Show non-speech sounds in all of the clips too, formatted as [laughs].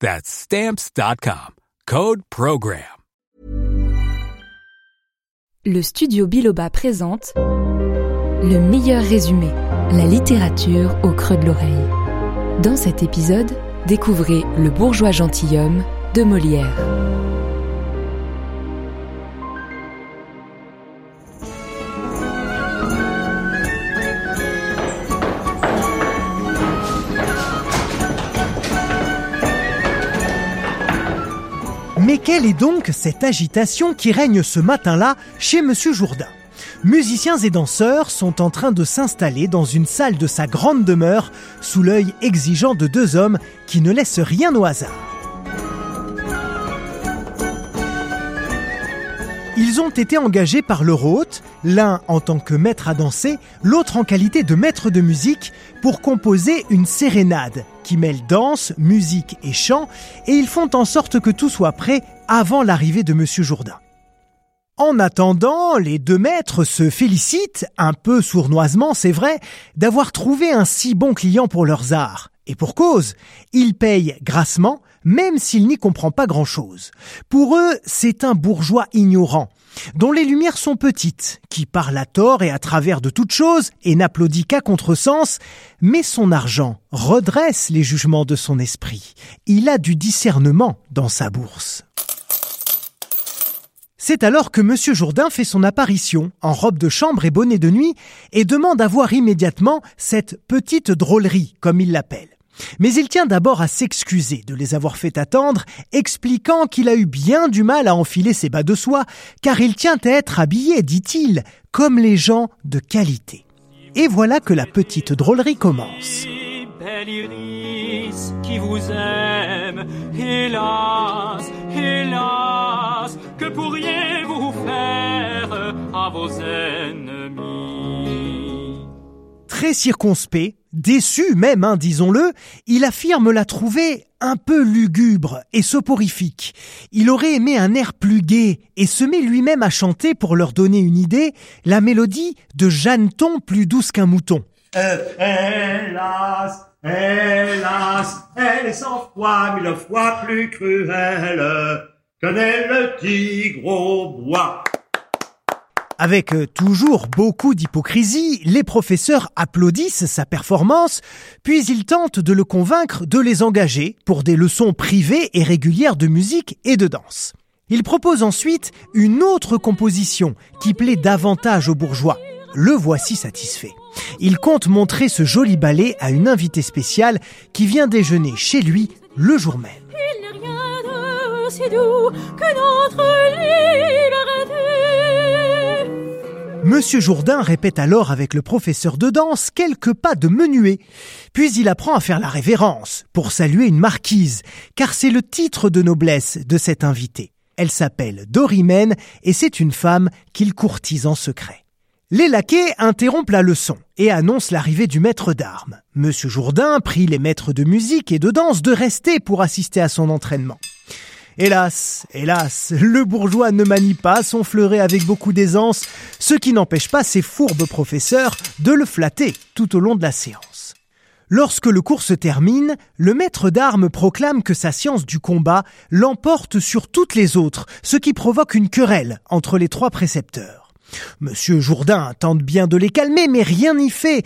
That's stamps.com. Code Program. Le studio Biloba présente Le meilleur résumé, la littérature au creux de l'oreille. Dans cet épisode, découvrez Le bourgeois gentilhomme de Molière. Quelle est donc cette agitation qui règne ce matin-là chez Monsieur Jourdain? Musiciens et danseurs sont en train de s'installer dans une salle de sa grande demeure sous l'œil exigeant de deux hommes qui ne laissent rien au hasard. Ils ont été engagés par leur hôte, l'un en tant que maître à danser, l'autre en qualité de maître de musique, pour composer une sérénade qui mêle danse, musique et chant, et ils font en sorte que tout soit prêt avant l'arrivée de Monsieur Jourdain. En attendant, les deux maîtres se félicitent, un peu sournoisement c'est vrai, d'avoir trouvé un si bon client pour leurs arts. Et pour cause, ils payent grassement, même s'il n'y comprend pas grand-chose. Pour eux, c'est un bourgeois ignorant, dont les lumières sont petites, qui parle à tort et à travers de toutes choses et n'applaudit qu'à contresens, mais son argent redresse les jugements de son esprit. Il a du discernement dans sa bourse. C'est alors que Monsieur Jourdain fait son apparition, en robe de chambre et bonnet de nuit, et demande à voir immédiatement cette petite drôlerie, comme il l'appelle. Mais il tient d'abord à s'excuser de les avoir fait attendre, expliquant qu'il a eu bien du mal à enfiler ses bas de soie, car il tient à être habillé, dit-il, comme les gens de qualité. Et voilà que la petite drôlerie commence. Circonspect, déçu même, hein, disons-le, il affirme la trouver un peu lugubre et soporifique. Il aurait aimé un air plus gai et se met lui-même à chanter pour leur donner une idée la mélodie de Jeanneton plus douce qu'un mouton. Euh, hélas, hélas, elle est cent fois mille fois plus cruelle que n'est le tigre au bois. Avec euh, toujours beaucoup d'hypocrisie, les professeurs applaudissent sa performance, puis ils tentent de le convaincre de les engager pour des leçons privées et régulières de musique et de danse. Ils proposent ensuite une autre composition qui plaît davantage aux bourgeois. Le voici satisfait. Il compte montrer ce joli ballet à une invitée spéciale qui vient déjeuner chez lui le jour même. Il. Monsieur Jourdain répète alors avec le professeur de danse quelques pas de menuet, puis il apprend à faire la révérence pour saluer une marquise, car c'est le titre de noblesse de cette invitée. Elle s'appelle Dorimène et c'est une femme qu'il courtise en secret. Les laquais interrompent la leçon et annoncent l'arrivée du maître d'armes. Monsieur Jourdain prie les maîtres de musique et de danse de rester pour assister à son entraînement. Hélas, hélas, le bourgeois ne manie pas son fleuret avec beaucoup d'aisance, ce qui n'empêche pas ses fourbes professeurs de le flatter tout au long de la séance. Lorsque le cours se termine, le maître d'armes proclame que sa science du combat l'emporte sur toutes les autres, ce qui provoque une querelle entre les trois précepteurs. Monsieur Jourdain tente bien de les calmer, mais rien n'y fait.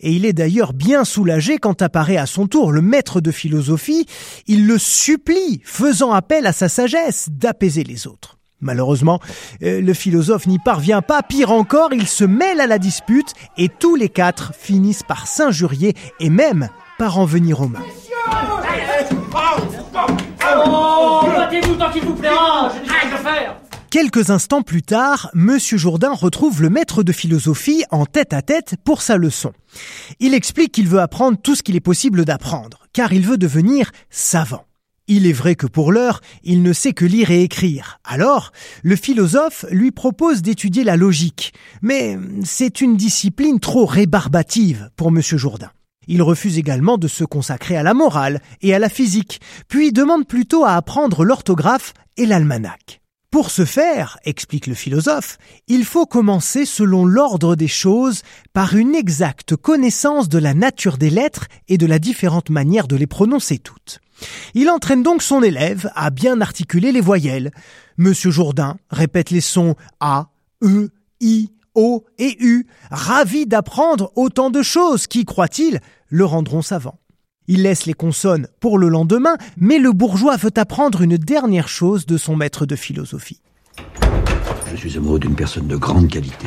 Et il est d'ailleurs bien soulagé quand apparaît à son tour le maître de philosophie. Il le supplie, faisant appel à sa sagesse, d'apaiser les autres. Malheureusement, euh, le philosophe n'y parvient pas. Pire encore, il se mêle à la dispute et tous les quatre finissent par s'injurier et même par en venir aux mains. Oh. Quelques instants plus tard, Monsieur Jourdain retrouve le maître de philosophie en tête à tête pour sa leçon. Il explique qu'il veut apprendre tout ce qu'il est possible d'apprendre, car il veut devenir savant. Il est vrai que pour l'heure, il ne sait que lire et écrire. Alors, le philosophe lui propose d'étudier la logique. Mais c'est une discipline trop rébarbative pour Monsieur Jourdain. Il refuse également de se consacrer à la morale et à la physique, puis demande plutôt à apprendre l'orthographe et l'almanach. Pour ce faire, explique le philosophe, il faut commencer selon l'ordre des choses par une exacte connaissance de la nature des lettres et de la différente manière de les prononcer toutes. Il entraîne donc son élève à bien articuler les voyelles. Monsieur Jourdain répète les sons A, E, I, O et U, ravi d'apprendre autant de choses qui, croit-il, le rendront savant. Il laisse les consonnes pour le lendemain, mais le bourgeois veut apprendre une dernière chose de son maître de philosophie. Je suis amoureux d'une personne de grande qualité.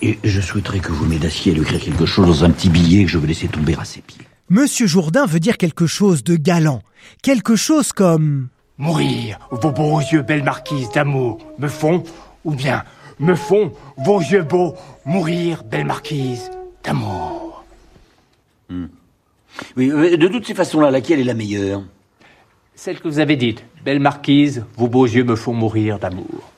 Et je souhaiterais que vous m'aidassiez à lui écrire quelque chose dans un petit billet que je veux laisser tomber à ses pieds. Monsieur Jourdain veut dire quelque chose de galant, quelque chose comme Mourir, vos beaux yeux, belle marquise d'amour, me font, ou bien me font vos yeux beaux, mourir, belle marquise d'amour. Oui, de toutes ces façons-là, laquelle est la meilleure Celle que vous avez dite, belle marquise, vos beaux yeux me font mourir d'amour.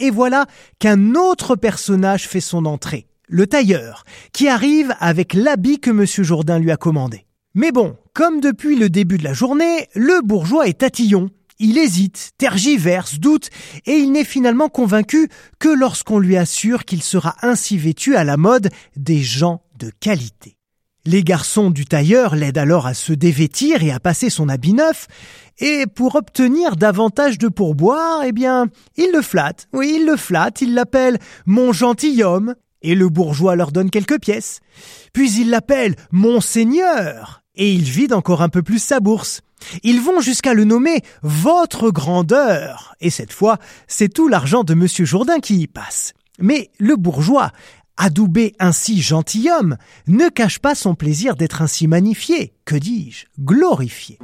Et voilà qu'un autre personnage fait son entrée, le tailleur, qui arrive avec l'habit que Monsieur Jourdain lui a commandé. Mais bon, comme depuis le début de la journée, le bourgeois est tatillon. Il hésite, tergiverse, doute, et il n'est finalement convaincu que lorsqu'on lui assure qu'il sera ainsi vêtu à la mode des gens de qualité. Les garçons du tailleur l'aident alors à se dévêtir et à passer son habit neuf, et pour obtenir davantage de pourboire, eh bien, il le flatte. Oui, il le flatte, il l'appelle mon gentilhomme, et le bourgeois leur donne quelques pièces. Puis il l'appelle Monseigneur, et il vide encore un peu plus sa bourse. Ils vont jusqu'à le nommer Votre Grandeur, et cette fois, c'est tout l'argent de Monsieur Jourdain qui y passe. Mais le bourgeois, adoubé ainsi gentilhomme, ne cache pas son plaisir d'être ainsi magnifié, que dis-je, glorifié.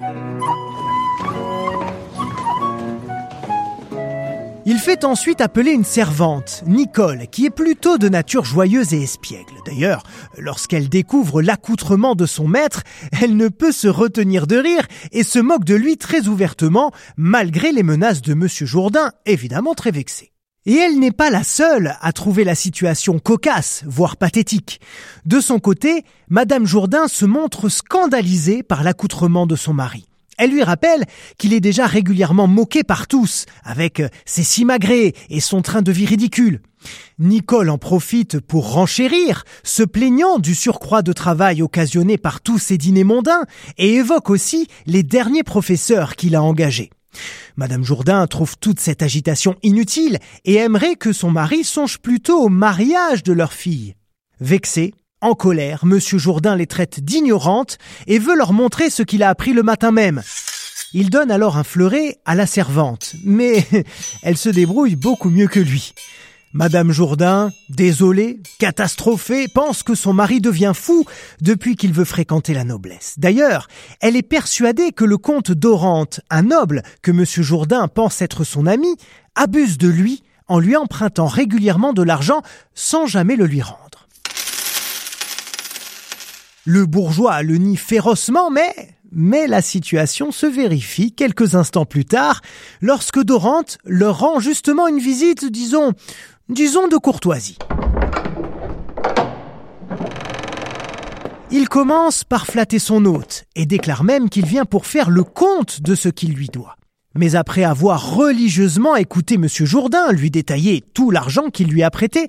Il fait ensuite appeler une servante, Nicole, qui est plutôt de nature joyeuse et espiègle. D'ailleurs, lorsqu'elle découvre l'accoutrement de son maître, elle ne peut se retenir de rire et se moque de lui très ouvertement, malgré les menaces de Monsieur Jourdain, évidemment très vexé. Et elle n'est pas la seule à trouver la situation cocasse, voire pathétique. De son côté, Madame Jourdain se montre scandalisée par l'accoutrement de son mari. Elle lui rappelle qu'il est déjà régulièrement moqué par tous, avec ses simagrées et son train de vie ridicule. Nicole en profite pour renchérir, se plaignant du surcroît de travail occasionné par tous ces dîners mondains, et évoque aussi les derniers professeurs qu'il a engagés. Madame Jourdain trouve toute cette agitation inutile et aimerait que son mari songe plutôt au mariage de leur fille. Vexé, en colère, Monsieur Jourdain les traite d'ignorantes et veut leur montrer ce qu'il a appris le matin même. Il donne alors un fleuret à la servante, mais [laughs] elle se débrouille beaucoup mieux que lui. Madame Jourdain, désolée, catastrophée, pense que son mari devient fou depuis qu'il veut fréquenter la noblesse. D'ailleurs, elle est persuadée que le comte d'Orante, un noble que Monsieur Jourdain pense être son ami, abuse de lui en lui empruntant régulièrement de l'argent sans jamais le lui rendre. Le bourgeois le nie férocement, mais mais la situation se vérifie quelques instants plus tard, lorsque Dorante leur rend justement une visite, disons, disons de courtoisie. Il commence par flatter son hôte et déclare même qu'il vient pour faire le compte de ce qu'il lui doit. Mais après avoir religieusement écouté M. Jourdain lui détailler tout l'argent qu'il lui a prêté,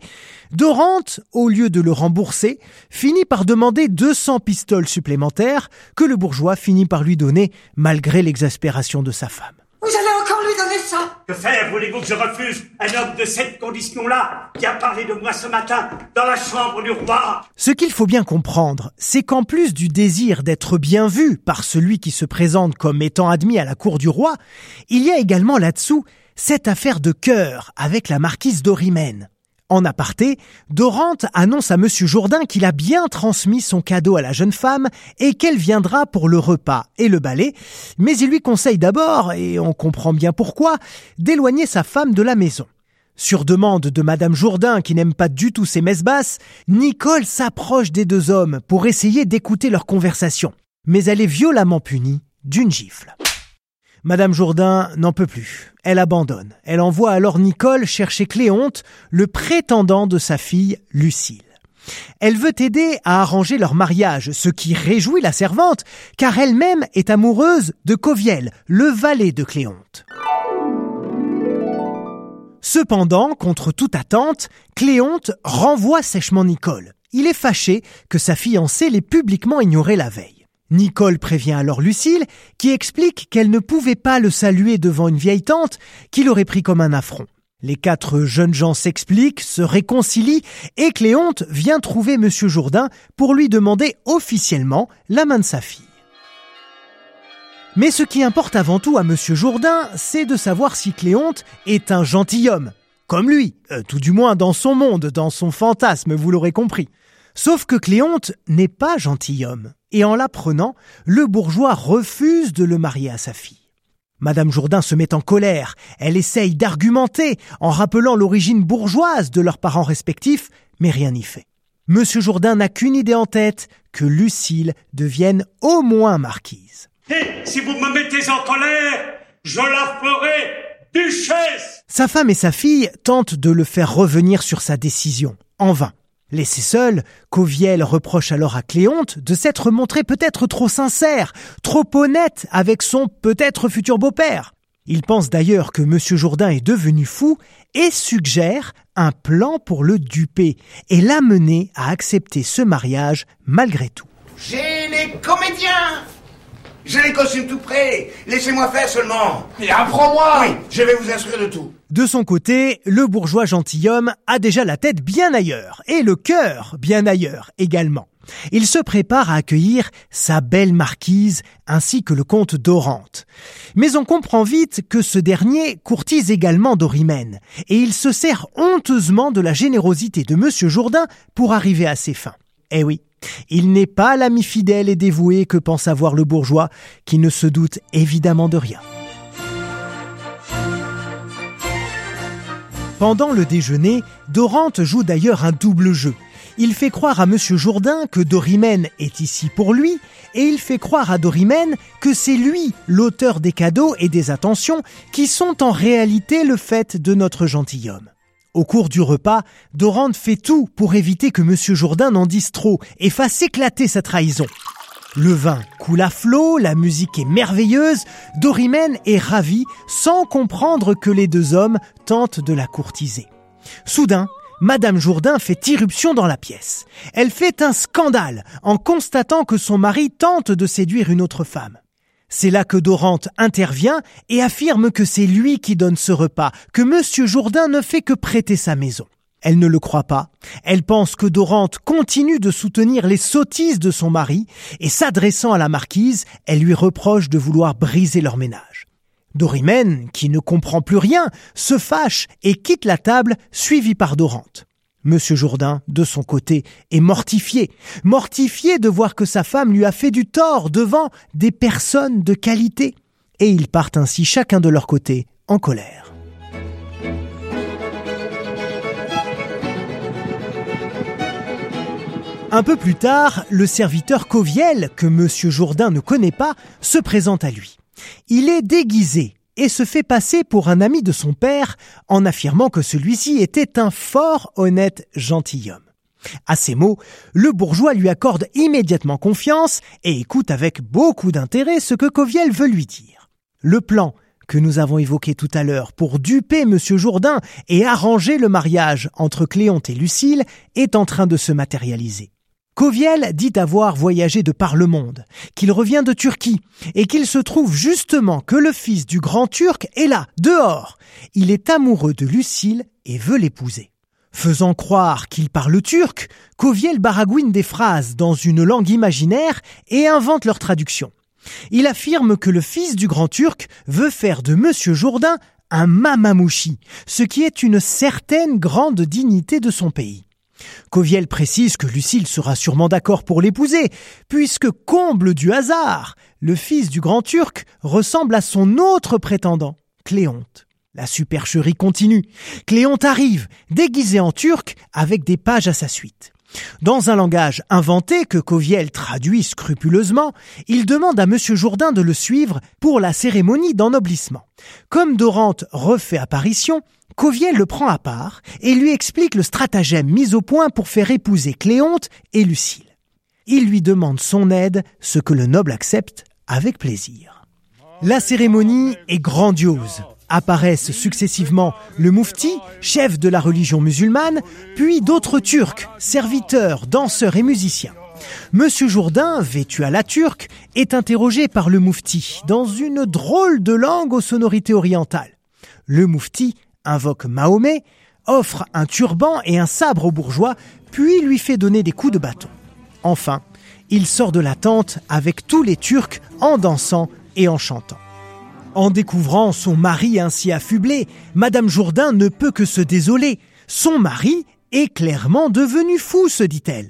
Dorante, au lieu de le rembourser, finit par demander 200 pistoles supplémentaires que le bourgeois finit par lui donner malgré l'exaspération de sa femme. Ça Que faire voulez-vous que je refuse un homme de cette condition-là qui a parlé de moi ce matin dans la chambre du roi? Ce qu'il faut bien comprendre, c'est qu'en plus du désir d'être bien vu par celui qui se présente comme étant admis à la cour du roi, il y a également là-dessous cette affaire de cœur avec la marquise d'Orimène. En aparté, Dorante annonce à Monsieur Jourdain qu'il a bien transmis son cadeau à la jeune femme et qu'elle viendra pour le repas et le balai, mais il lui conseille d'abord, et on comprend bien pourquoi, d'éloigner sa femme de la maison. Sur demande de Madame Jourdain, qui n'aime pas du tout ses messes basses, Nicole s'approche des deux hommes pour essayer d'écouter leur conversation. Mais elle est violemment punie d'une gifle. Madame Jourdain n'en peut plus. Elle abandonne. Elle envoie alors Nicole chercher Cléonte, le prétendant de sa fille Lucille. Elle veut aider à arranger leur mariage, ce qui réjouit la servante, car elle-même est amoureuse de Coviel, le valet de Cléonte. Cependant, contre toute attente, Cléonte renvoie sèchement Nicole. Il est fâché que sa fiancée l'ait publiquement ignoré la veille. Nicole prévient alors Lucille, qui explique qu'elle ne pouvait pas le saluer devant une vieille tante, qui l'aurait pris comme un affront. Les quatre jeunes gens s'expliquent, se réconcilient, et Cléonte vient trouver Monsieur Jourdain pour lui demander officiellement la main de sa fille. Mais ce qui importe avant tout à Monsieur Jourdain, c'est de savoir si Cléonte est un gentilhomme. Comme lui, euh, tout du moins dans son monde, dans son fantasme, vous l'aurez compris. Sauf que Cléonte n'est pas gentilhomme, et en l'apprenant, le bourgeois refuse de le marier à sa fille. Madame Jourdain se met en colère, elle essaye d'argumenter en rappelant l'origine bourgeoise de leurs parents respectifs, mais rien n'y fait. Monsieur Jourdain n'a qu'une idée en tête, que Lucille devienne au moins marquise. Et si vous me mettez en colère, je la ferai duchesse Sa femme et sa fille tentent de le faire revenir sur sa décision, en vain. Laissé seul, Coviel reproche alors à Cléonte de s'être montré peut-être trop sincère, trop honnête avec son peut-être futur beau-père. Il pense d'ailleurs que Monsieur Jourdain est devenu fou et suggère un plan pour le duper et l'amener à accepter ce mariage malgré tout. J'ai les comédiens J'ai les costumes tout prêts Laissez-moi faire seulement Et apprends-moi Oui, je vais vous instruire de tout. De son côté, le bourgeois gentilhomme a déjà la tête bien ailleurs et le cœur bien ailleurs également. Il se prépare à accueillir sa belle marquise ainsi que le comte d'Orante. Mais on comprend vite que ce dernier courtise également Dorimène et il se sert honteusement de la générosité de monsieur Jourdain pour arriver à ses fins. Eh oui, il n'est pas l'ami fidèle et dévoué que pense avoir le bourgeois qui ne se doute évidemment de rien. Pendant le déjeuner, Dorante joue d'ailleurs un double jeu. Il fait croire à Monsieur Jourdain que Dorimène est ici pour lui, et il fait croire à Dorimène que c'est lui l'auteur des cadeaux et des attentions qui sont en réalité le fait de notre gentilhomme. Au cours du repas, Dorante fait tout pour éviter que Monsieur Jourdain n'en dise trop et fasse éclater sa trahison. Le vin coule à flot, la musique est merveilleuse, Dorimène est ravi sans comprendre que les deux hommes tentent de la courtiser. Soudain, Madame Jourdain fait irruption dans la pièce. Elle fait un scandale en constatant que son mari tente de séduire une autre femme. C'est là que Dorante intervient et affirme que c'est lui qui donne ce repas, que Monsieur Jourdain ne fait que prêter sa maison. Elle ne le croit pas. Elle pense que Dorante continue de soutenir les sottises de son mari et s'adressant à la marquise, elle lui reproche de vouloir briser leur ménage. Dorimène, qui ne comprend plus rien, se fâche et quitte la table, suivi par Dorante. Monsieur Jourdain, de son côté, est mortifié, mortifié de voir que sa femme lui a fait du tort devant des personnes de qualité. Et ils partent ainsi chacun de leur côté en colère. Un peu plus tard, le serviteur Coviel, que Monsieur Jourdain ne connaît pas, se présente à lui. Il est déguisé et se fait passer pour un ami de son père en affirmant que celui-ci était un fort honnête gentilhomme. À ces mots, le bourgeois lui accorde immédiatement confiance et écoute avec beaucoup d'intérêt ce que Coviel veut lui dire. Le plan que nous avons évoqué tout à l'heure pour duper monsieur Jourdain et arranger le mariage entre Cléonte et Lucille est en train de se matérialiser. Coviel dit avoir voyagé de par le monde, qu'il revient de Turquie, et qu'il se trouve justement que le fils du grand Turc est là, dehors. Il est amoureux de Lucille et veut l'épouser. Faisant croire qu'il parle turc, Coviel baragouine des phrases dans une langue imaginaire et invente leur traduction. Il affirme que le fils du grand Turc veut faire de Monsieur Jourdain un mamamouchi, ce qui est une certaine grande dignité de son pays. Coviel précise que Lucille sera sûrement d'accord pour l'épouser, puisque comble du hasard, le fils du grand turc ressemble à son autre prétendant, Cléonte. La supercherie continue. Cléonte arrive, déguisée en turc, avec des pages à sa suite. Dans un langage inventé que Coviel traduit scrupuleusement, il demande à M. Jourdain de le suivre pour la cérémonie d'ennoblissement. Comme Dorante refait apparition, Coviel le prend à part et lui explique le stratagème mis au point pour faire épouser Cléonte et Lucille. Il lui demande son aide, ce que le noble accepte avec plaisir. La cérémonie est grandiose apparaissent successivement le moufti, chef de la religion musulmane, puis d'autres turcs, serviteurs, danseurs et musiciens. Monsieur Jourdain, vêtu à la turque, est interrogé par le moufti dans une drôle de langue aux sonorités orientales. Le moufti invoque Mahomet, offre un turban et un sabre au bourgeois, puis lui fait donner des coups de bâton. Enfin, il sort de la tente avec tous les Turcs en dansant et en chantant. En découvrant son mari ainsi affublé, Madame Jourdain ne peut que se désoler. Son mari est clairement devenu fou, se dit-elle.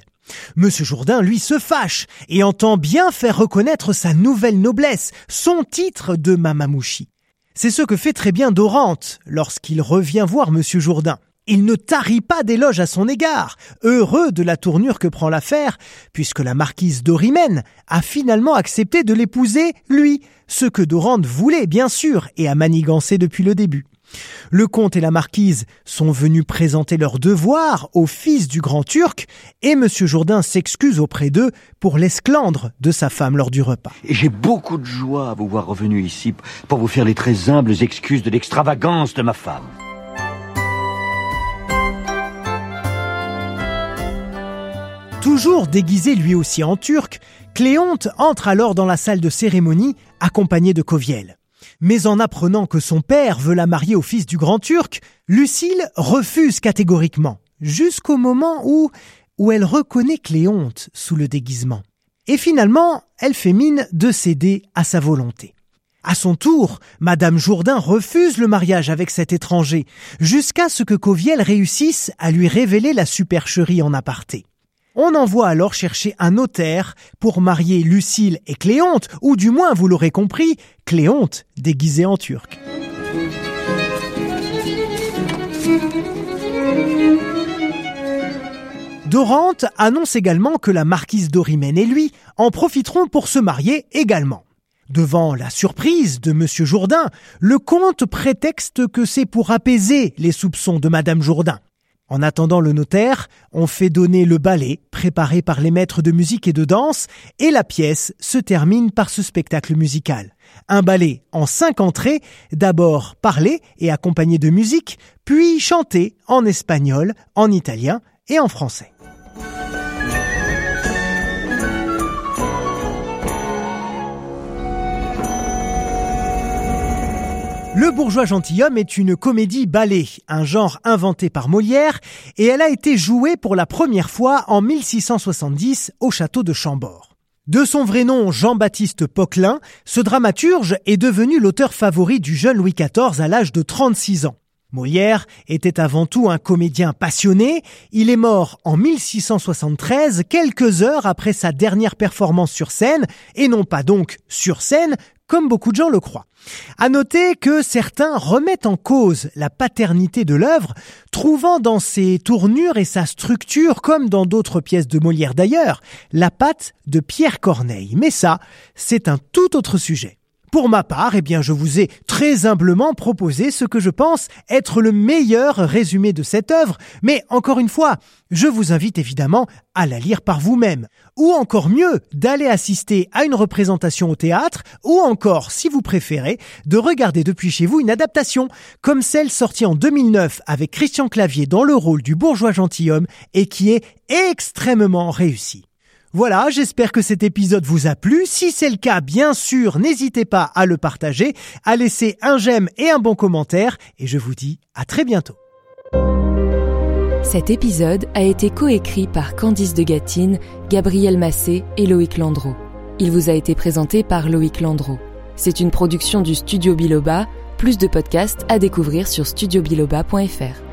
Monsieur Jourdain, lui, se fâche et entend bien faire reconnaître sa nouvelle noblesse, son titre de Mamamouchi. C'est ce que fait très bien Dorante lorsqu'il revient voir Monsieur Jourdain. Il ne tarit pas d'éloges à son égard, heureux de la tournure que prend l'affaire, puisque la marquise d'Orimène a finalement accepté de l'épouser, lui, ce que Dorante voulait bien sûr et a manigancé depuis le début. Le comte et la marquise sont venus présenter leurs devoirs au fils du grand turc et M. Jourdain s'excuse auprès d'eux pour l'esclandre de sa femme lors du repas. Et j'ai beaucoup de joie à vous voir revenu ici pour vous faire les très humbles excuses de l'extravagance de ma femme. Toujours déguisé lui aussi en turc, Cléonte entre alors dans la salle de cérémonie accompagné de Coviel. Mais en apprenant que son père veut la marier au fils du grand turc, Lucille refuse catégoriquement, jusqu'au moment où, elle reconnaît Cléonte sous le déguisement. Et finalement, elle fait mine de céder à sa volonté. À son tour, Madame Jourdain refuse le mariage avec cet étranger, jusqu'à ce que Coviel réussisse à lui révéler la supercherie en aparté. On envoie alors chercher un notaire pour marier Lucille et Cléonte, ou du moins, vous l'aurez compris, Cléonte déguisée en turc. Dorante annonce également que la marquise d'Orimène et lui en profiteront pour se marier également. Devant la surprise de Monsieur Jourdain, le comte prétexte que c'est pour apaiser les soupçons de Madame Jourdain. En attendant le notaire, on fait donner le ballet préparé par les maîtres de musique et de danse et la pièce se termine par ce spectacle musical. Un ballet en cinq entrées, d'abord parlé et accompagné de musique, puis chanté en espagnol, en italien et en français. Le bourgeois gentilhomme est une comédie ballet, un genre inventé par Molière, et elle a été jouée pour la première fois en 1670 au château de Chambord. De son vrai nom Jean-Baptiste Poquelin, ce dramaturge est devenu l'auteur favori du jeune Louis XIV à l'âge de 36 ans. Molière était avant tout un comédien passionné. Il est mort en 1673, quelques heures après sa dernière performance sur scène, et non pas donc sur scène, comme beaucoup de gens le croient. À noter que certains remettent en cause la paternité de l'œuvre, trouvant dans ses tournures et sa structure, comme dans d'autres pièces de Molière d'ailleurs, la patte de Pierre Corneille. Mais ça, c'est un tout autre sujet. Pour ma part, eh bien, je vous ai très humblement proposé ce que je pense être le meilleur résumé de cette œuvre, mais encore une fois, je vous invite évidemment à la lire par vous-même, ou encore mieux, d'aller assister à une représentation au théâtre, ou encore, si vous préférez, de regarder depuis chez vous une adaptation, comme celle sortie en 2009 avec Christian Clavier dans le rôle du bourgeois gentilhomme et qui est extrêmement réussie. Voilà, j'espère que cet épisode vous a plu. Si c'est le cas, bien sûr, n'hésitez pas à le partager, à laisser un j'aime et un bon commentaire, et je vous dis à très bientôt. Cet épisode a été coécrit par Candice de Gatine, Gabriel Massé et Loïc Landreau. Il vous a été présenté par Loïc Landreau. C'est une production du studio Biloba Plus de podcasts à découvrir sur studiobiloba.fr.